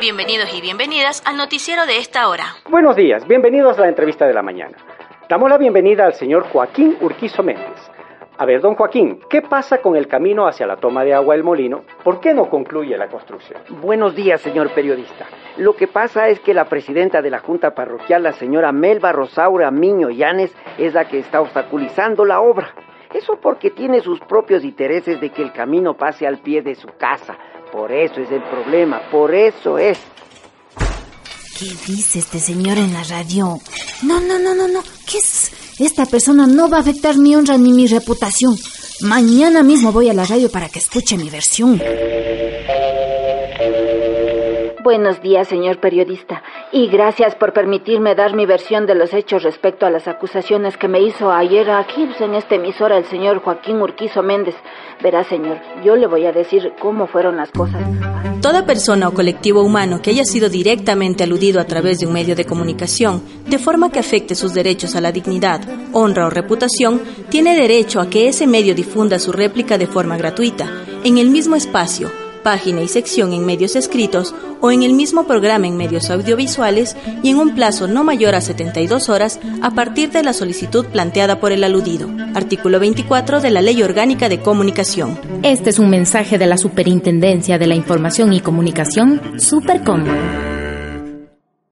Bienvenidos y bienvenidas al noticiero de esta hora. Buenos días, bienvenidos a la entrevista de la mañana. Damos la bienvenida al señor Joaquín Urquizo Méndez. A ver, don Joaquín, ¿qué pasa con el camino hacia la toma de agua del molino? ¿Por qué no concluye la construcción? Buenos días, señor periodista. Lo que pasa es que la presidenta de la Junta Parroquial, la señora Melba Rosaura Miño Llanes, es la que está obstaculizando la obra. Eso porque tiene sus propios intereses de que el camino pase al pie de su casa. Por eso es el problema, por eso es. ¿Qué dice este señor en la radio? No, no, no, no, no. ¿Qué es? Esta persona no va a afectar mi honra ni mi reputación. Mañana mismo voy a la radio para que escuche mi versión. Buenos días, señor periodista, y gracias por permitirme dar mi versión de los hechos respecto a las acusaciones que me hizo ayer aquí pues, en esta emisora el señor Joaquín Urquizo Méndez. Verá, señor, yo le voy a decir cómo fueron las cosas. Toda persona o colectivo humano que haya sido directamente aludido a través de un medio de comunicación, de forma que afecte sus derechos a la dignidad, honra o reputación, tiene derecho a que ese medio difunda su réplica de forma gratuita, en el mismo espacio, página y sección en medios escritos o en el mismo programa en medios audiovisuales y en un plazo no mayor a 72 horas a partir de la solicitud planteada por el aludido. Artículo 24 de la Ley Orgánica de Comunicación. Este es un mensaje de la Superintendencia de la Información y Comunicación, Supercom.